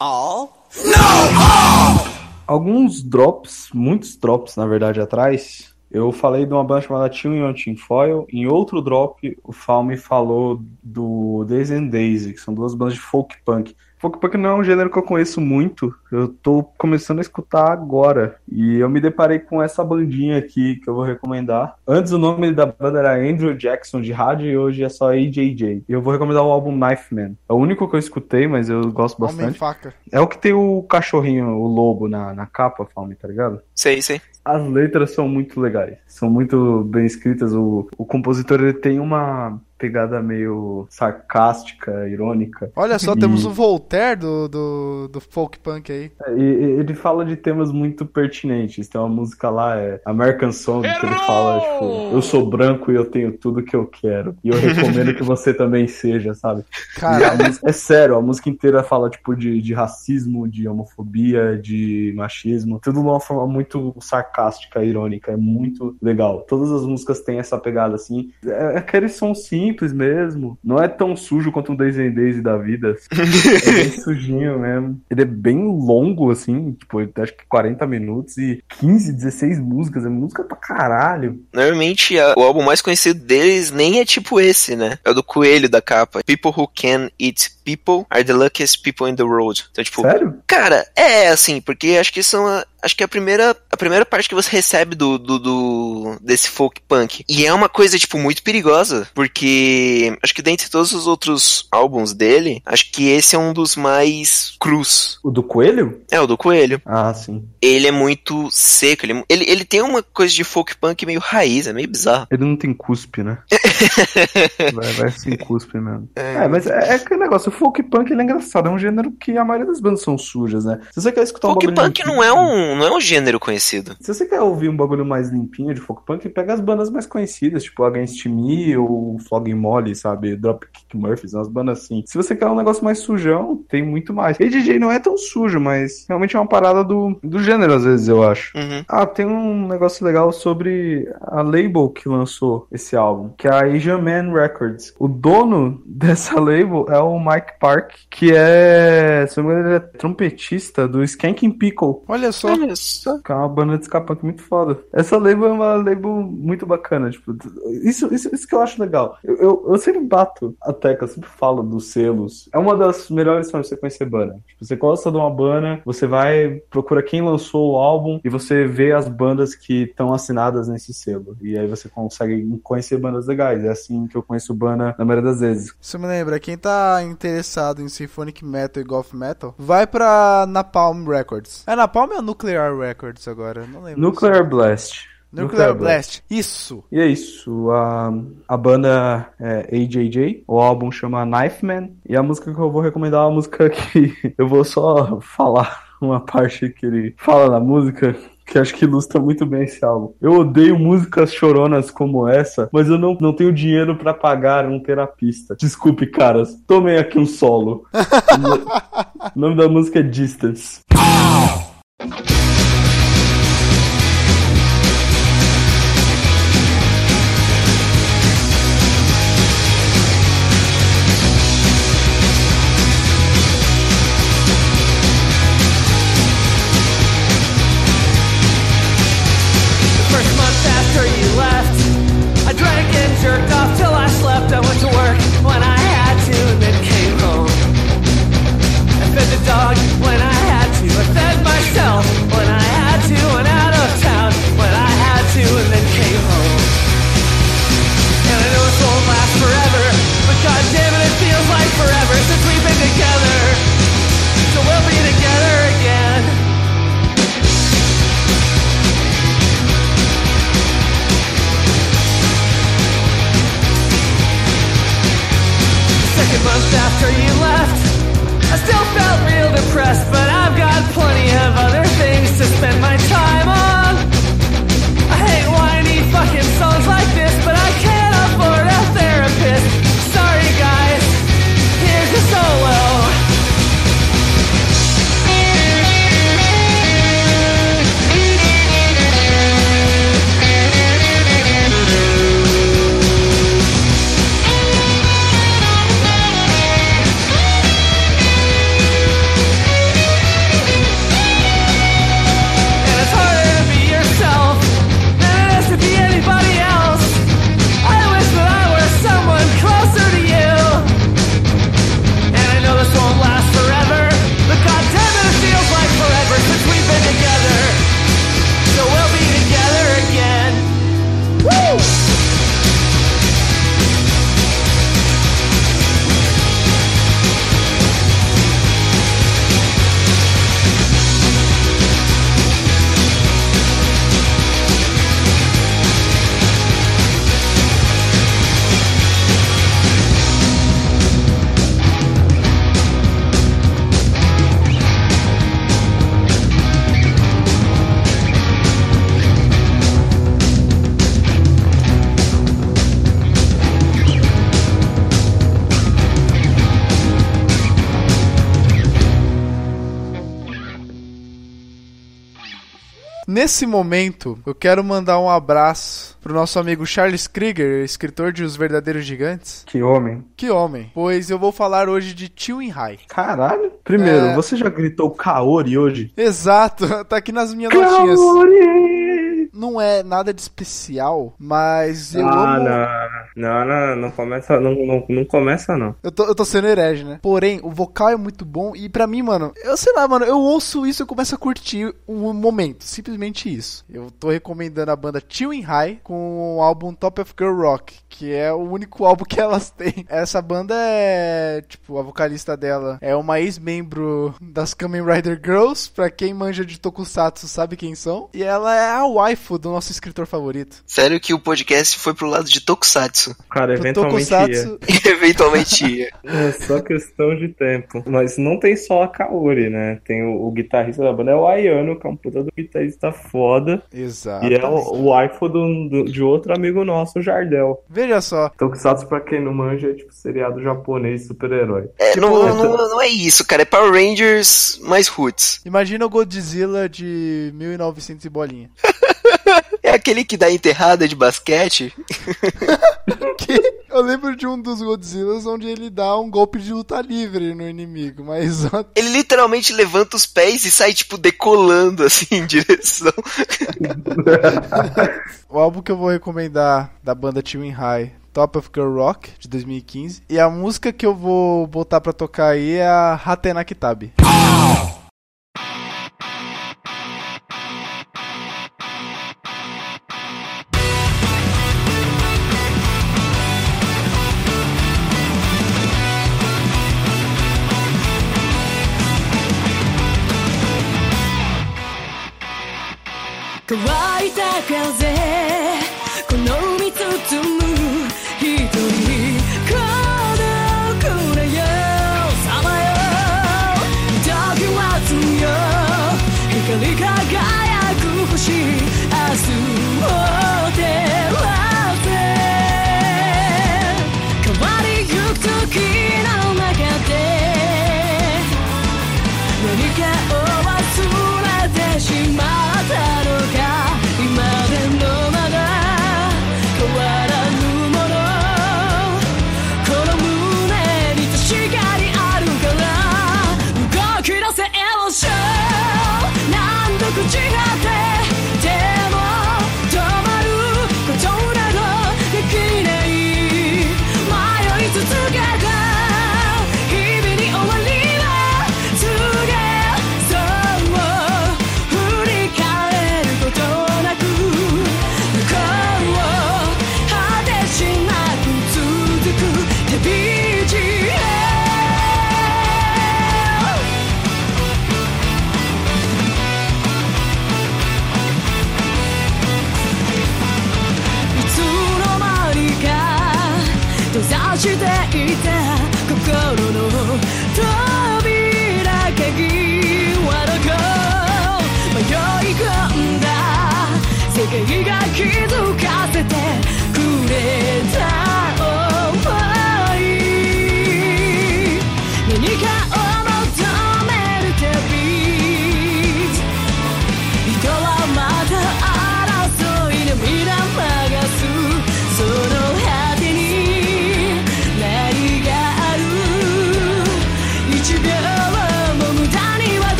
All? No! All! Alguns drops, muitos drops na verdade atrás, eu falei de uma banda chamada Tune on Tinfoil. Em outro drop, o Falme falou do Days and Daisy, que são duas bandas de folk punk. Folk punk não é um gênero que eu conheço muito, eu tô começando a escutar agora. E eu me deparei com essa bandinha aqui que eu vou recomendar. Antes o nome da banda era Andrew Jackson de rádio e hoje é só AJJ. E eu vou recomendar o álbum Knife Man. É o único que eu escutei, mas eu gosto bastante. faca. É o que tem o cachorrinho, o lobo na, na capa, Falme, tá ligado? Sei, sei. As letras são muito legais, são muito bem escritas. O, o compositor ele tem uma pegada meio sarcástica, irônica. Olha só, e... temos o Voltaire do, do, do folk punk aí. É, e, ele fala de temas muito pertinentes. Tem uma música lá, é American Song, que ele fala, tipo, eu sou branco e eu tenho tudo que eu quero. E eu recomendo que você também seja, sabe? Música, é sério, a música inteira fala, tipo, de, de racismo, de homofobia, de machismo. Tudo de uma forma muito sarcástica, irônica. É muito legal. Todas as músicas têm essa pegada, assim. É aquele som sim simples mesmo. Não é tão sujo quanto um Days and Days da vida. é bem sujinho mesmo. Ele é bem longo, assim, tipo, acho que 40 minutos e 15, 16 músicas. É música pra caralho. Normalmente, a, o álbum mais conhecido deles nem é tipo esse, né? É o do coelho da capa. People Who Can Eat People Are the Luckiest People in the World. Então, tipo, Sério? Cara, é assim, porque acho que são a, acho que é a primeira, a primeira parte que você recebe do, do, do, desse folk punk. E é uma coisa, tipo, muito perigosa, porque acho que dentre todos os outros álbuns dele, acho que esse é um dos mais crus. O do Coelho? É, o do Coelho. Ah, sim. Ele é muito seco, ele, ele, ele tem uma coisa de folk punk meio raiz, é meio bizarro. Ele não tem cuspe, né? vai, vai sem cuspe mesmo. É, é mas é, é aquele negócio, folk punk ele é engraçado, é um gênero que a maioria das bandas são sujas, né? Se você quer escutar folk um punk não é um não é um gênero conhecido. Se você quer ouvir um bagulho mais limpinho de folk punk, pega as bandas mais conhecidas, tipo Against Me ou Flogging Molly, sabe? Dropkick Murphys, umas bandas assim. Se você quer um negócio mais sujão, tem muito mais. E DJ não é tão sujo, mas realmente é uma parada do, do gênero, às vezes, eu acho. Uhum. Ah, tem um negócio legal sobre a label que lançou esse álbum, que é a Asian Man Records. O dono dessa label é o Mike Park, que é, se não me engano, ele é trompetista do Skanking Pickle. Olha só. Isso. Que é uma banda de escapante muito foda. Essa label é uma label muito bacana. Tipo, isso, isso, isso que eu acho legal. Eu, eu, eu sempre bato a tecla, sempre falo dos selos. É uma das melhores formas de você conhecer banda. Tipo, você gosta de uma banda, você vai, procura quem lançou o álbum e você vê as bandas que estão assinadas nesse selo. E aí você consegue conhecer bandas legais. É assim que eu conheço banda na maioria das vezes. Você me lembra, quem tá interessado em Symphonic Metal e Golf Metal, vai pra Napalm Records. É Napalm ou Nuclear Records agora? Não lembro. Nuclear Blast. Nuclear, Nuclear Blast. Blast. Isso. E é isso. A, a banda é AJJ. O álbum chama Knife Man. E a música que eu vou recomendar é uma música que eu vou só falar uma parte que ele fala na música que acho que ilustra muito bem esse álbum. Eu odeio músicas choronas como essa, mas eu não, não tenho dinheiro para pagar um terapista. Desculpe, caras. Tomem aqui um solo. o nome da música é Distance. Nesse momento, eu quero mandar um abraço pro nosso amigo Charles Krieger, escritor de Os Verdadeiros Gigantes. Que homem. Que homem. Pois eu vou falar hoje de Chewing High. Caralho. Primeiro, é... você já gritou Kaori hoje? Exato, tá aqui nas minhas Kaori. notinhas não é nada de especial, mas eu ah, amo... não, não, não, não começa, não, não, não começa não. Eu tô, eu tô sendo herege, né? Porém, o vocal é muito bom e para mim, mano, eu sei lá, mano, eu ouço isso e começo a curtir o momento, simplesmente isso. Eu tô recomendando a banda Chewing High com o álbum Top of Girl Rock, que é o único álbum que elas têm. Essa banda é, tipo, a vocalista dela é uma ex-membro das Kamen Rider Girls, pra quem manja de Tokusatsu sabe quem são, e ela é a wife do nosso escritor favorito. Sério que o podcast foi pro lado de Tokusatsu? Cara, eventualmente tokusatsu... ia. eventualmente ia. É só questão de tempo. Mas não tem só a Kaori, né? Tem o, o guitarrista da banda, é o Ayano, que é um puta do guitarrista foda. Exato. E é o, o do, do, de outro amigo nosso, o Jardel. Veja só. Tokusatsu, pra quem não manja, é tipo seriado japonês super-herói. É, tipo, não, não, não, é isso, cara. É Power Rangers mais roots. Imagina o Godzilla de 1900 e bolinha. É aquele que dá enterrada de basquete. que eu lembro de um dos Godzillas onde ele dá um golpe de luta livre no inimigo, mas. Ele literalmente levanta os pés e sai, tipo, decolando assim em direção. o álbum que eu vou recomendar da banda Chewing High Top of Girl Rock, de 2015. E a música que eu vou botar pra tocar aí é a Hatena Kitabi. Oh! 乾いた風この海包む一人。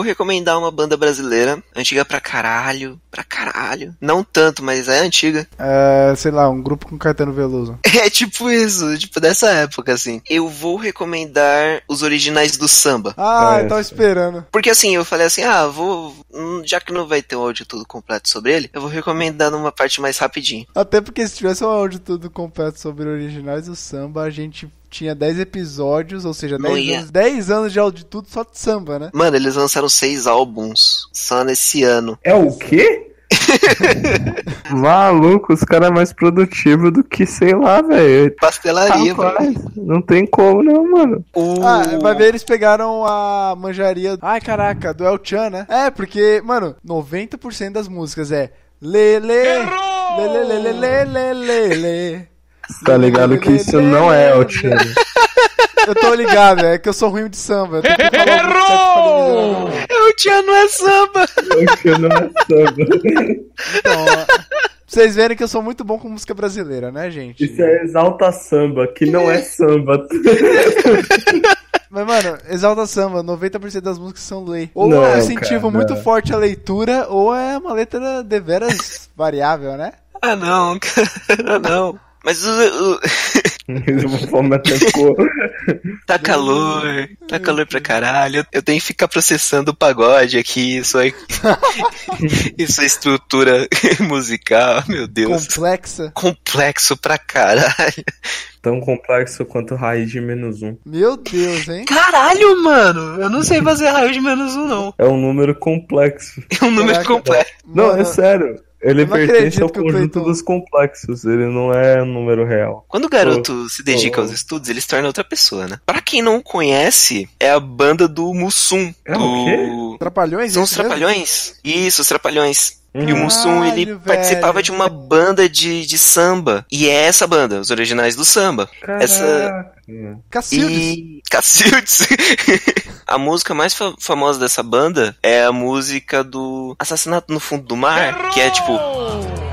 Vou recomendar uma banda brasileira, antiga pra caralho, pra caralho. Não tanto, mas é antiga. É, sei lá, um grupo com Caetano Veloso. É tipo isso, tipo dessa época, assim. Eu vou recomendar os originais do samba. Ah, é, eu tava esperando. Porque assim, eu falei assim, ah, vou. Hum, já que não vai ter o áudio tudo completo sobre ele, eu vou recomendar numa parte mais rapidinho. Até porque se tivesse o áudio tudo completo sobre originais do samba, a gente tinha 10 episódios, ou seja, 10 anos, 10 anos de tudo só de samba, né? Mano, eles lançaram seis álbuns só nesse ano. É o quê? Maluco, os caras é mais produtivos do que, sei lá, velho. Pastelaria, Rapaz, Não tem como, não, mano. Uh. Ah, vai ver, eles pegaram a manjaria. Ai, caraca, do El Chan, né? É, porque, mano, 90% das músicas é Lele. Lele, lele, lele, lele, lele. Tá ligado que isso não é El Chan. Eu tô ligado, é que eu sou ruim de samba. Errou! O Tchan não é samba! O Tchan não é samba. Então, vocês verem que eu sou muito bom com música brasileira, né, gente? Isso é exalta samba, que não é samba. Mas, mano, exalta samba, 90% das músicas são lei. Ou não, é incentivo cara, muito não. forte a leitura, ou é uma letra deveras variável, né? Ah, não, cara, não. Mas o. o... tá calor, tá calor pra caralho. Eu tenho que ficar processando o pagode aqui, isso aí. isso é estrutura musical, meu Deus. Complexa. Complexo pra caralho. Tão complexo quanto raiz de menos um. Meu Deus, hein? Caralho, mano! Eu não sei fazer raiz de menos um, não. É um número complexo. É um número Caraca, complexo. Não, é sério. Ele pertence ao conjunto dos complexos, ele não é um número real. Quando o garoto oh, se dedica oh. aos estudos, ele se torna outra pessoa, né? Pra quem não conhece, é a banda do Mussum. É do... o quê? Trapalhões? São os Trapalhões? Isso, os Trapalhões. E o Mussum, ele velho. participava de uma banda de, de samba. E é essa banda, os originais do samba. Caraca. Essa. Cacildes. E... Cacildes. a música mais fa famosa dessa banda é a música do Assassinato no Fundo do Mar, que é tipo.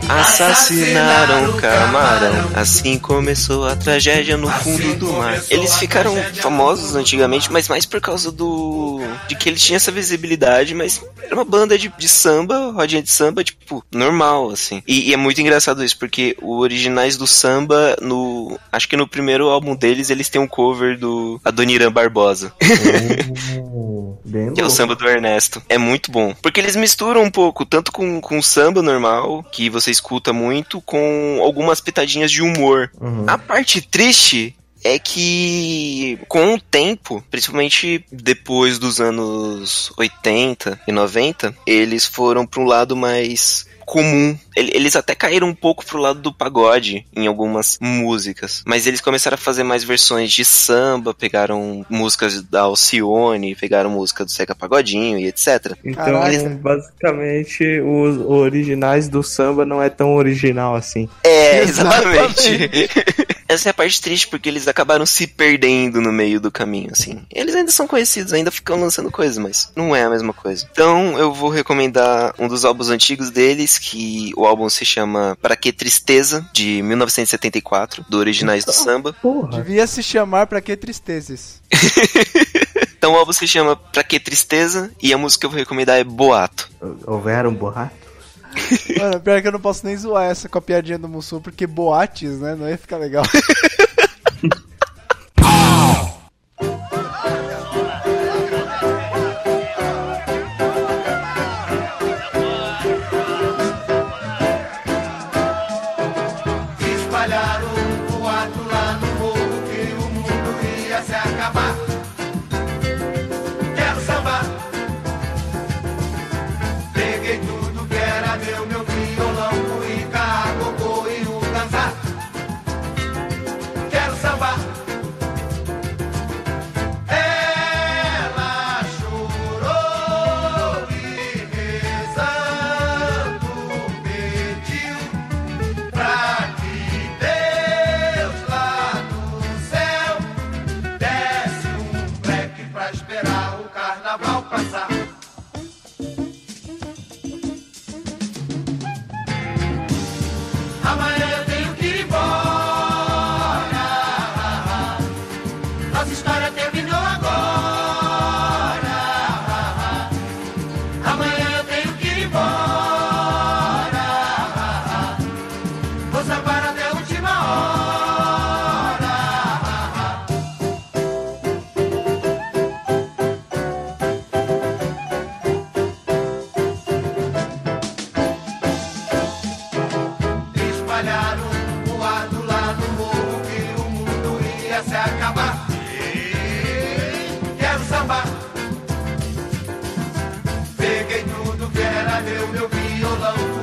Assassinaram um camarão. Assim começou a tragédia no fundo do mar. Eles ficaram famosos antigamente, mas mais por causa do. de que eles tinham essa visibilidade, mas era uma banda de, de samba, rodinha de samba, tipo, normal, assim. E, e, é muito engraçado isso, porque os originais do samba, no. Acho que no primeiro álbum deles, eles têm um cover do Adoniran Barbosa. Oh, que é o samba do Ernesto. É muito bom. Porque eles misturam um pouco, tanto com, com samba normal, que vocês escuta muito com algumas pitadinhas de humor. Uhum. A parte triste é que com o tempo, principalmente depois dos anos 80 e 90, eles foram para um lado mais comum. Eles até caíram um pouco pro lado do pagode em algumas músicas, mas eles começaram a fazer mais versões de samba, pegaram músicas da Alcione, pegaram música do Seca Pagodinho e etc. Então, eles... basicamente, os originais do samba não é tão original assim. É, exatamente. Essa é a parte triste, porque eles acabaram se perdendo no meio do caminho, assim. Eles ainda são conhecidos, ainda ficam lançando coisas, mas não é a mesma coisa. Então, eu vou recomendar um dos álbuns antigos deles, que o álbum se chama Pra Que Tristeza, de 1974, do Originais do Samba. Porra. Devia se chamar Pra Que Tristezas. então o álbum se chama Pra Que Tristeza, e a música que eu vou recomendar é Boato. Houveram boato? Mano, pior que eu não posso nem zoar essa com a piadinha do Mussu, porque boates, né? Não ia ficar legal. o meu violão?